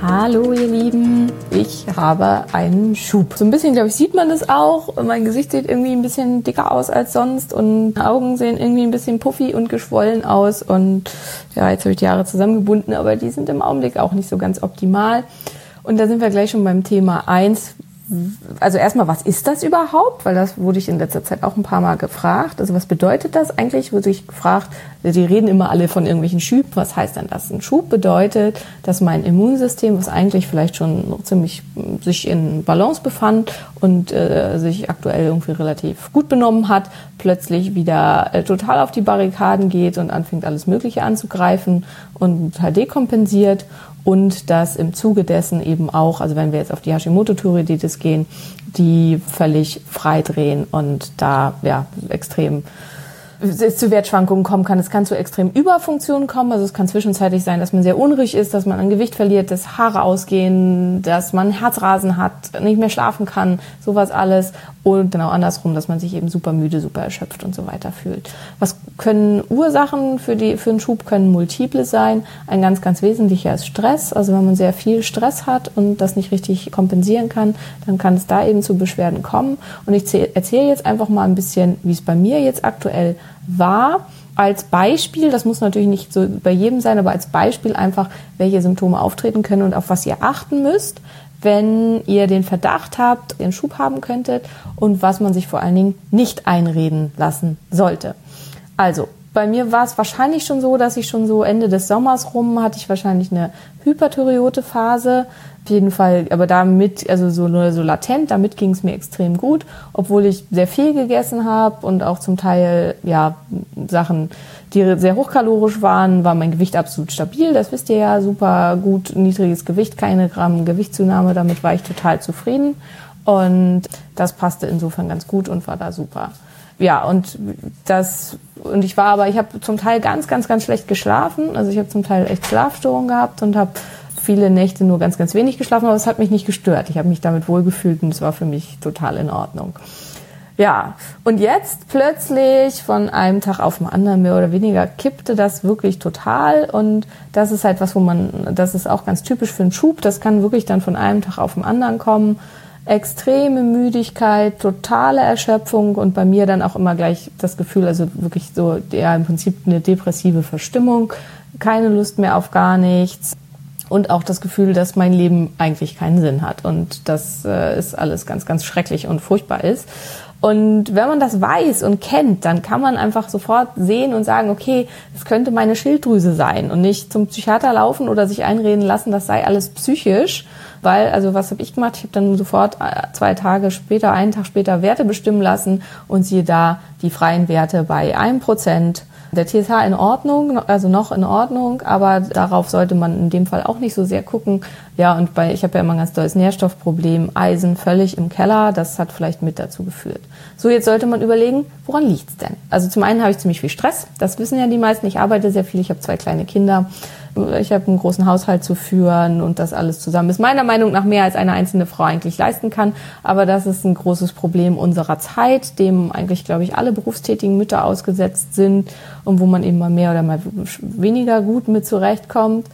Hallo ihr Lieben, ich habe einen Schub. So ein bisschen, glaube ich, sieht man das auch. Mein Gesicht sieht irgendwie ein bisschen dicker aus als sonst und Augen sehen irgendwie ein bisschen puffy und geschwollen aus. Und ja, jetzt habe ich die Haare zusammengebunden, aber die sind im Augenblick auch nicht so ganz optimal. Und da sind wir gleich schon beim Thema eins also erstmal, was ist das überhaupt? Weil das wurde ich in letzter Zeit auch ein paar Mal gefragt. Also was bedeutet das eigentlich? Wurde ich gefragt, die reden immer alle von irgendwelchen Schüben. Was heißt denn das? Ein Schub bedeutet, dass mein Immunsystem, was eigentlich vielleicht schon ziemlich sich in Balance befand und äh, sich aktuell irgendwie relativ gut benommen hat, plötzlich wieder äh, total auf die Barrikaden geht und anfängt alles Mögliche anzugreifen und halt dekompensiert und dass im Zuge dessen eben auch, also wenn wir jetzt auf die Hashimoto-Thyreoiditis gehen, die völlig freidrehen und da ja extrem es zu Wertschwankungen kommen kann. Es kann zu extremen Überfunktionen kommen. Also es kann zwischenzeitlich sein, dass man sehr unruhig ist, dass man an Gewicht verliert, dass Haare ausgehen, dass man Herzrasen hat, nicht mehr schlafen kann, sowas alles. Und genau andersrum, dass man sich eben super müde, super erschöpft und so weiter fühlt. Was können Ursachen für, die, für einen Schub können multiple sein. Ein ganz, ganz wesentlicher ist Stress. Also wenn man sehr viel Stress hat und das nicht richtig kompensieren kann, dann kann es da eben zu Beschwerden kommen. Und ich erzähle jetzt einfach mal ein bisschen, wie es bei mir jetzt aktuell war als Beispiel, das muss natürlich nicht so bei jedem sein, aber als Beispiel einfach, welche Symptome auftreten können und auf was ihr achten müsst, wenn ihr den Verdacht habt, einen Schub haben könntet und was man sich vor allen Dingen nicht einreden lassen sollte. Also, bei mir war es wahrscheinlich schon so, dass ich schon so Ende des Sommers rum hatte ich wahrscheinlich eine Hyperthyreote-Phase. Auf jeden Fall, aber damit, also so nur so latent, damit ging es mir extrem gut, obwohl ich sehr viel gegessen habe und auch zum Teil ja Sachen, die sehr hochkalorisch waren, war mein Gewicht absolut stabil. Das wisst ihr ja, super gut, niedriges Gewicht, keine Gramm Gewichtszunahme, damit war ich total zufrieden. Und das passte insofern ganz gut und war da super ja, und das, und ich war aber, ich habe zum Teil ganz, ganz, ganz schlecht geschlafen. Also ich habe zum Teil echt Schlafstörungen gehabt und habe viele Nächte nur ganz, ganz wenig geschlafen, aber es hat mich nicht gestört. Ich habe mich damit wohlgefühlt und es war für mich total in Ordnung. Ja, und jetzt plötzlich von einem Tag auf den anderen mehr oder weniger kippte das wirklich total und das ist halt was, wo man, das ist auch ganz typisch für einen Schub, das kann wirklich dann von einem Tag auf den anderen kommen extreme Müdigkeit, totale Erschöpfung und bei mir dann auch immer gleich das Gefühl, also wirklich so, ja, im Prinzip eine depressive Verstimmung, keine Lust mehr auf gar nichts und auch das Gefühl, dass mein Leben eigentlich keinen Sinn hat und das äh, ist alles ganz, ganz schrecklich und furchtbar ist. Und wenn man das weiß und kennt, dann kann man einfach sofort sehen und sagen, okay, es könnte meine Schilddrüse sein und nicht zum Psychiater laufen oder sich einreden lassen, das sei alles psychisch, weil, also was habe ich gemacht? Ich habe dann sofort äh, zwei Tage später, einen Tag später Werte bestimmen lassen und siehe da die freien Werte bei einem Prozent. Der TSH in Ordnung, also noch in Ordnung, aber darauf sollte man in dem Fall auch nicht so sehr gucken. Ja, und bei, ich habe ja immer ein ganz tolles Nährstoffproblem, Eisen völlig im Keller, das hat vielleicht mit dazu geführt. So, jetzt sollte man überlegen, woran liegt's denn? Also zum einen habe ich ziemlich viel Stress, das wissen ja die meisten, ich arbeite sehr viel, ich habe zwei kleine Kinder ich habe einen großen Haushalt zu führen und das alles zusammen ist meiner Meinung nach mehr als eine einzelne Frau eigentlich leisten kann. Aber das ist ein großes Problem unserer Zeit, dem eigentlich, glaube ich, alle berufstätigen Mütter ausgesetzt sind und wo man eben mal mehr oder mal weniger gut mit zurechtkommt.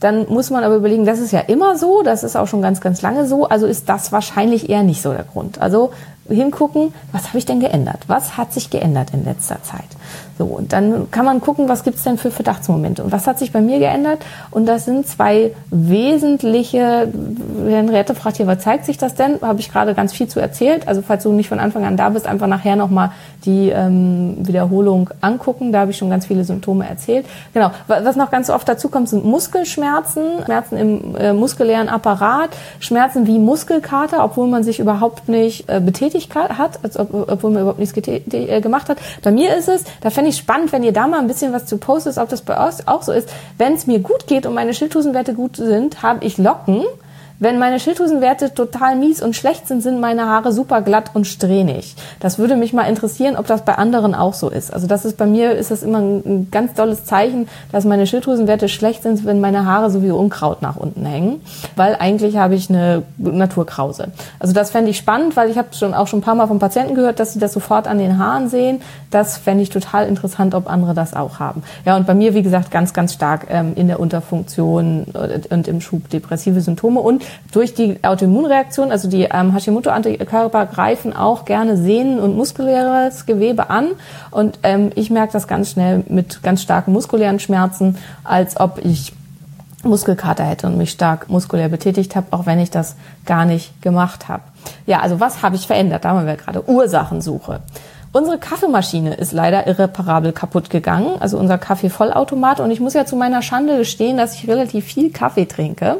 dann muss man aber überlegen, das ist ja immer so, das ist auch schon ganz, ganz lange so, also ist das wahrscheinlich eher nicht so der Grund. Also hingucken, was habe ich denn geändert? Was hat sich geändert in letzter Zeit? So, und dann kann man gucken, was gibt es denn für Verdachtsmomente und was hat sich bei mir geändert? Und das sind zwei wesentliche, Henriette fragt hier, was zeigt sich das denn? Habe ich gerade ganz viel zu erzählt. Also falls du nicht von Anfang an da bist, einfach nachher nochmal die ähm, Wiederholung angucken. Da habe ich schon ganz viele Symptome erzählt. Genau, was noch ganz oft dazu kommt, sind Muskelschmerzen, Schmerzen im äh, muskulären Apparat, Schmerzen wie Muskelkater, obwohl man sich überhaupt nicht äh, betätigt hat, als ob, obwohl man überhaupt nichts äh, gemacht hat. Bei mir ist es, da fände ich spannend, wenn ihr da mal ein bisschen was zu postet, ob das bei euch auch so ist. Wenn es mir gut geht und meine Schilddrüsenwerte gut sind, habe ich Locken wenn meine Schilddrüsenwerte total mies und schlecht sind, sind meine Haare super glatt und strähnig. Das würde mich mal interessieren, ob das bei anderen auch so ist. Also das ist bei mir ist das immer ein, ganz tolles Zeichen, dass meine Schilddrüsenwerte schlecht sind, wenn meine Haare so wie Unkraut nach unten hängen, weil eigentlich habe ich eine Naturkrause. Also das fände ich spannend, weil ich habe schon auch schon ein paar Mal von Patienten gehört, dass sie das sofort an den Haaren sehen. Das fände ich total interessant, ob andere das auch haben. Ja, und bei mir, wie gesagt, ganz, ganz stark ähm, in der Unterfunktion und im Schub depressive Symptome und durch die Autoimmunreaktion, also die ähm, Hashimoto-Antikörper greifen auch gerne Sehnen und muskuläres Gewebe an. Und ähm, ich merke das ganz schnell mit ganz starken muskulären Schmerzen, als ob ich Muskelkater hätte und mich stark muskulär betätigt habe, auch wenn ich das gar nicht gemacht habe. Ja, also was habe ich verändert? Da haben wir gerade Ursachensuche. Unsere Kaffeemaschine ist leider irreparabel kaputt gegangen, also unser Kaffeevollautomat. Und ich muss ja zu meiner Schande gestehen, dass ich relativ viel Kaffee trinke.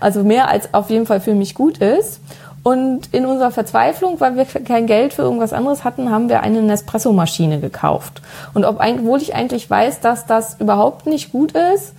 Also mehr als auf jeden Fall für mich gut ist. Und in unserer Verzweiflung, weil wir kein Geld für irgendwas anderes hatten, haben wir eine Nespresso-Maschine gekauft. Und obwohl ich eigentlich weiß, dass das überhaupt nicht gut ist,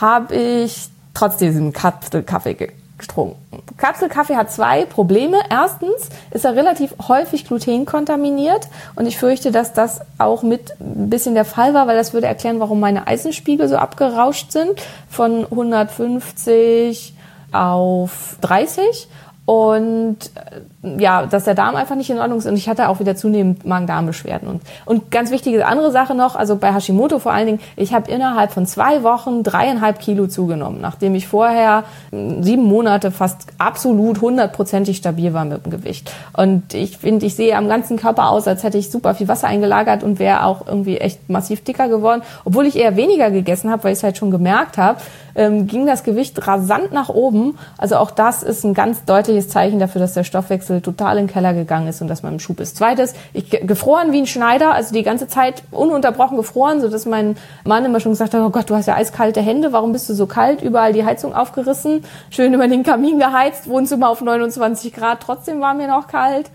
habe ich trotzdem diesen Kaffee getrunken. Kapselkaffee hat zwei Probleme. Erstens ist er relativ häufig glutenkontaminiert und ich fürchte, dass das auch mit ein bisschen der Fall war, weil das würde erklären, warum meine Eisenspiegel so abgerauscht sind von 150 auf 30 und äh, ja, dass der Darm einfach nicht in Ordnung ist und ich hatte auch wieder zunehmend Magen-Darm-Beschwerden. Und und ganz wichtige andere Sache noch, also bei Hashimoto vor allen Dingen, ich habe innerhalb von zwei Wochen dreieinhalb Kilo zugenommen, nachdem ich vorher hm, sieben Monate fast absolut hundertprozentig stabil war mit dem Gewicht. Und ich finde, ich sehe am ganzen Körper aus, als hätte ich super viel Wasser eingelagert und wäre auch irgendwie echt massiv dicker geworden, obwohl ich eher weniger gegessen habe, weil ich es halt schon gemerkt habe, ähm, ging das Gewicht rasant nach oben. Also auch das ist ein ganz deutliches Zeichen dafür, dass der Stoffwechsel total in den Keller gegangen ist und dass man im Schub ist. Zweites, ich gefroren wie ein Schneider, also die ganze Zeit ununterbrochen gefroren, so dass mein Mann immer schon gesagt hat, oh Gott, du hast ja eiskalte Hände, warum bist du so kalt? Überall die Heizung aufgerissen, schön über den Kamin geheizt, Wohnzimmer auf 29 Grad, trotzdem war mir noch kalt.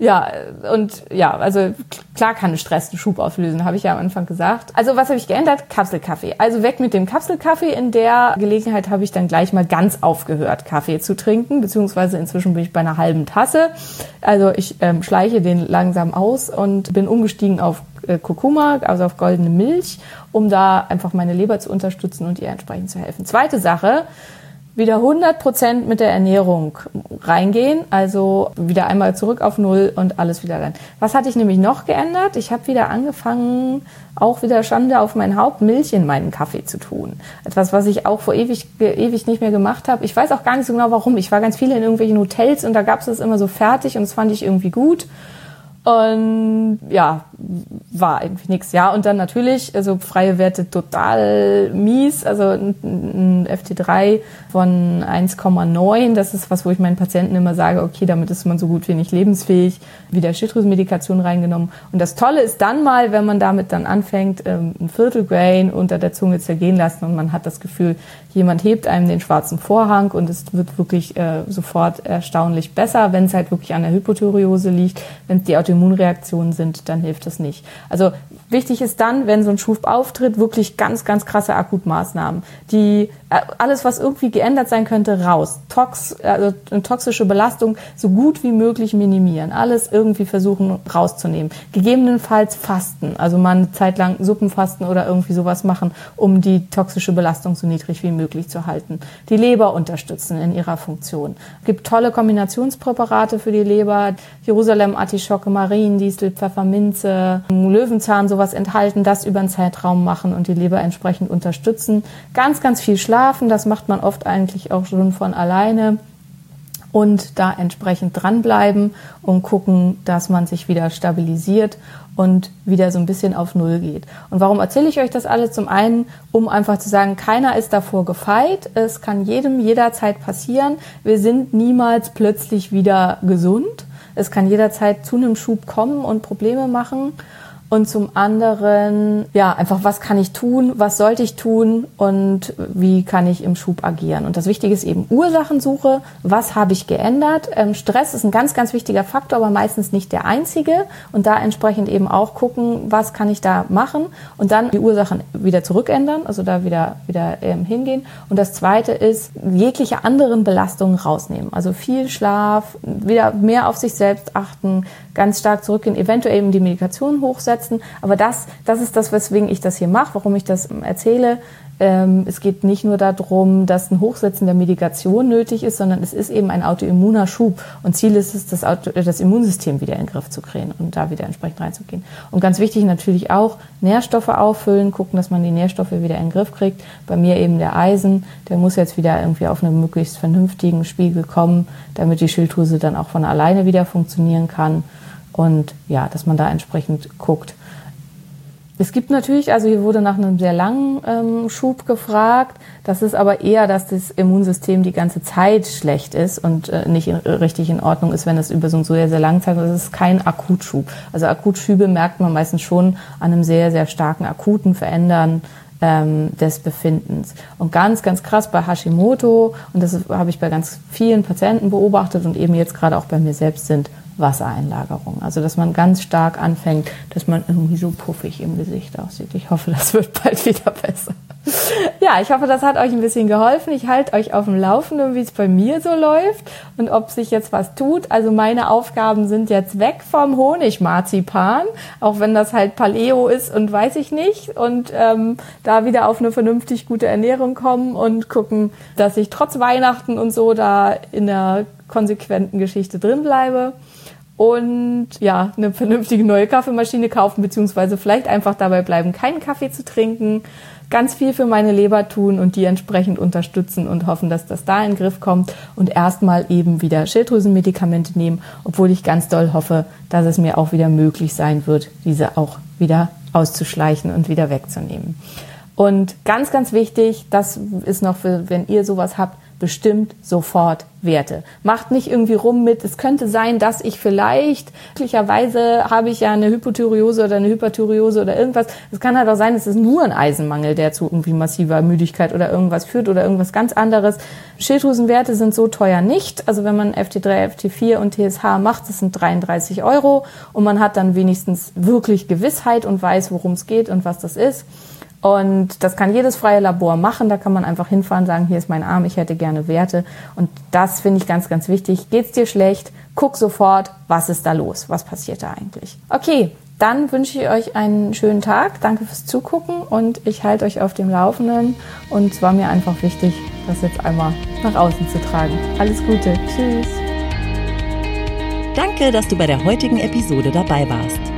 Ja, und ja, also klar kann Stress einen Schub auslösen, habe ich ja am Anfang gesagt. Also was habe ich geändert? Kapselkaffee. Also weg mit dem Kapselkaffee. In der Gelegenheit habe ich dann gleich mal ganz aufgehört, Kaffee zu trinken, beziehungsweise inzwischen bin ich bei einer halben Tasse. Also ich ähm, schleiche den langsam aus und bin umgestiegen auf äh, Kurkuma, also auf goldene Milch, um da einfach meine Leber zu unterstützen und ihr entsprechend zu helfen. Zweite Sache, wieder 100 Prozent mit der Ernährung reingehen, also wieder einmal zurück auf Null und alles wieder rein. Was hatte ich nämlich noch geändert? Ich habe wieder angefangen, auch wieder Schande auf mein Haupt, Milch in meinen Kaffee zu tun. Etwas, was ich auch vor ewig, ewig nicht mehr gemacht habe. Ich weiß auch gar nicht so genau warum. Ich war ganz viele in irgendwelchen Hotels und da gab es das immer so fertig und das fand ich irgendwie gut. Und ja, war irgendwie nichts. Ja, und dann natürlich, also freie Werte total mies. Also ein, ein FT3 von 1,9, das ist was, wo ich meinen Patienten immer sage, okay, damit ist man so gut wie nicht lebensfähig, wieder Schilddrüsenmedikation reingenommen. Und das Tolle ist dann mal, wenn man damit dann anfängt, ähm, ein Viertel Grain unter der Zunge zergehen lassen und man hat das Gefühl, jemand hebt einem den schwarzen Vorhang und es wird wirklich äh, sofort erstaunlich besser, wenn es halt wirklich an der Hypothyreose liegt. Wenn die Autoimmunreaktionen sind, dann hilft das nicht. Also wichtig ist dann, wenn so ein Schub auftritt, wirklich ganz, ganz krasse Akutmaßnahmen. Die alles, was irgendwie geändert sein könnte, raus. Tox, also toxische Belastung so gut wie möglich minimieren. Alles irgendwie versuchen rauszunehmen. Gegebenenfalls fasten, also mal eine Zeit lang Suppenfasten oder irgendwie sowas machen, um die toxische Belastung so niedrig wie möglich zu halten. Die Leber unterstützen in ihrer Funktion. Es gibt tolle Kombinationspräparate für die Leber. Jerusalem, Artischocke, Mariendistel, Pfefferminze, Löwenzahn, sowas enthalten, das über einen Zeitraum machen und die Leber entsprechend unterstützen. Ganz, ganz viel Schlaf schlafen. Das macht man oft eigentlich auch schon von alleine und da entsprechend dranbleiben und gucken, dass man sich wieder stabilisiert und wieder so ein bisschen auf Null geht. Und warum erzähle ich euch das alles? Zum einen, um einfach zu sagen, keiner ist davor gefeit. Es kann jedem jederzeit passieren. Wir sind niemals plötzlich wieder gesund. Es kann jederzeit zu einem Schub kommen und Probleme machen und zum anderen, ja, einfach, was kann ich tun, was sollte ich tun und wie kann ich im Schub agieren. Und das Wichtige ist eben Ursachensuche, was habe ich geändert. Ähm, Stress ist ein ganz, ganz wichtiger Faktor, aber meistens nicht der einzige. Und da entsprechend eben auch gucken, was kann ich da machen und dann die Ursachen wieder zurückändern, also da wieder, wieder ähm, hingehen. Und das Zweite ist, jegliche anderen Belastungen rausnehmen. Also viel Schlaf, wieder mehr auf sich selbst achten, ganz stark zurückgehen, eventuell eben die Medikation hochsetzen. Aber das, das ist das, weswegen ich das hier mache, warum ich das erzähle. Ähm, es geht nicht nur darum, dass ein Hochsetzen der Medikation nötig ist, sondern es ist eben ein autoimmuner Schub. Und Ziel ist es, das, Auto, das Immunsystem wieder in den Griff zu kriegen und da wieder entsprechend reinzugehen. Und ganz wichtig natürlich auch Nährstoffe auffüllen, gucken, dass man die Nährstoffe wieder in den Griff kriegt. Bei mir eben der Eisen, der muss jetzt wieder irgendwie auf einen möglichst vernünftigen Spiegel kommen, damit die Schilddrüse dann auch von alleine wieder funktionieren kann und ja, dass man da entsprechend guckt. Es gibt natürlich, also hier wurde nach einem sehr langen ähm, Schub gefragt. Das ist aber eher, dass das Immunsystem die ganze Zeit schlecht ist und äh, nicht in, richtig in Ordnung ist, wenn es über so einen sehr, sehr langen Zeitraum ist. Das ist kein Akutschub. Also Akutschübe merkt man meistens schon an einem sehr, sehr starken akuten Verändern ähm, des Befindens. Und ganz, ganz krass bei Hashimoto, und das habe ich bei ganz vielen Patienten beobachtet und eben jetzt gerade auch bei mir selbst sind Wassereinlagerung. Also dass man ganz stark anfängt, dass man irgendwie so puffig im Gesicht aussieht. Ich hoffe, das wird bald wieder besser. Ja, ich hoffe, das hat euch ein bisschen geholfen. Ich halte euch auf dem Laufenden, wie es bei mir so läuft und ob sich jetzt was tut. Also meine Aufgaben sind jetzt weg vom Honigmarzipan, auch wenn das halt Paleo ist und weiß ich nicht. Und ähm, da wieder auf eine vernünftig gute Ernährung kommen und gucken, dass ich trotz Weihnachten und so da in der konsequenten Geschichte drin bleibe und ja, eine vernünftige neue Kaffeemaschine kaufen, beziehungsweise vielleicht einfach dabei bleiben, keinen Kaffee zu trinken, ganz viel für meine Leber tun und die entsprechend unterstützen und hoffen, dass das da in den Griff kommt und erstmal eben wieder Schilddrüsenmedikamente nehmen, obwohl ich ganz doll hoffe, dass es mir auch wieder möglich sein wird, diese auch wieder auszuschleichen und wieder wegzunehmen. Und ganz, ganz wichtig, das ist noch für, wenn ihr sowas habt, bestimmt sofort Werte. Macht nicht irgendwie rum mit, es könnte sein, dass ich vielleicht, möglicherweise habe ich ja eine Hypothyreose oder eine Hyperthyreose oder irgendwas. Es kann halt auch sein, es ist nur ein Eisenmangel, der zu irgendwie massiver Müdigkeit oder irgendwas führt oder irgendwas ganz anderes. Schilddrüsenwerte sind so teuer nicht. Also wenn man FT3, FT4 und TSH macht, das sind 33 Euro und man hat dann wenigstens wirklich Gewissheit und weiß, worum es geht und was das ist. Und das kann jedes freie Labor machen. Da kann man einfach hinfahren, sagen, hier ist mein Arm, ich hätte gerne Werte. Und das finde ich ganz, ganz wichtig. Geht's dir schlecht? Guck sofort, was ist da los? Was passiert da eigentlich? Okay, dann wünsche ich euch einen schönen Tag. Danke fürs Zugucken und ich halte euch auf dem Laufenden. Und es war mir einfach wichtig, das jetzt einmal nach außen zu tragen. Alles Gute. Tschüss. Danke, dass du bei der heutigen Episode dabei warst.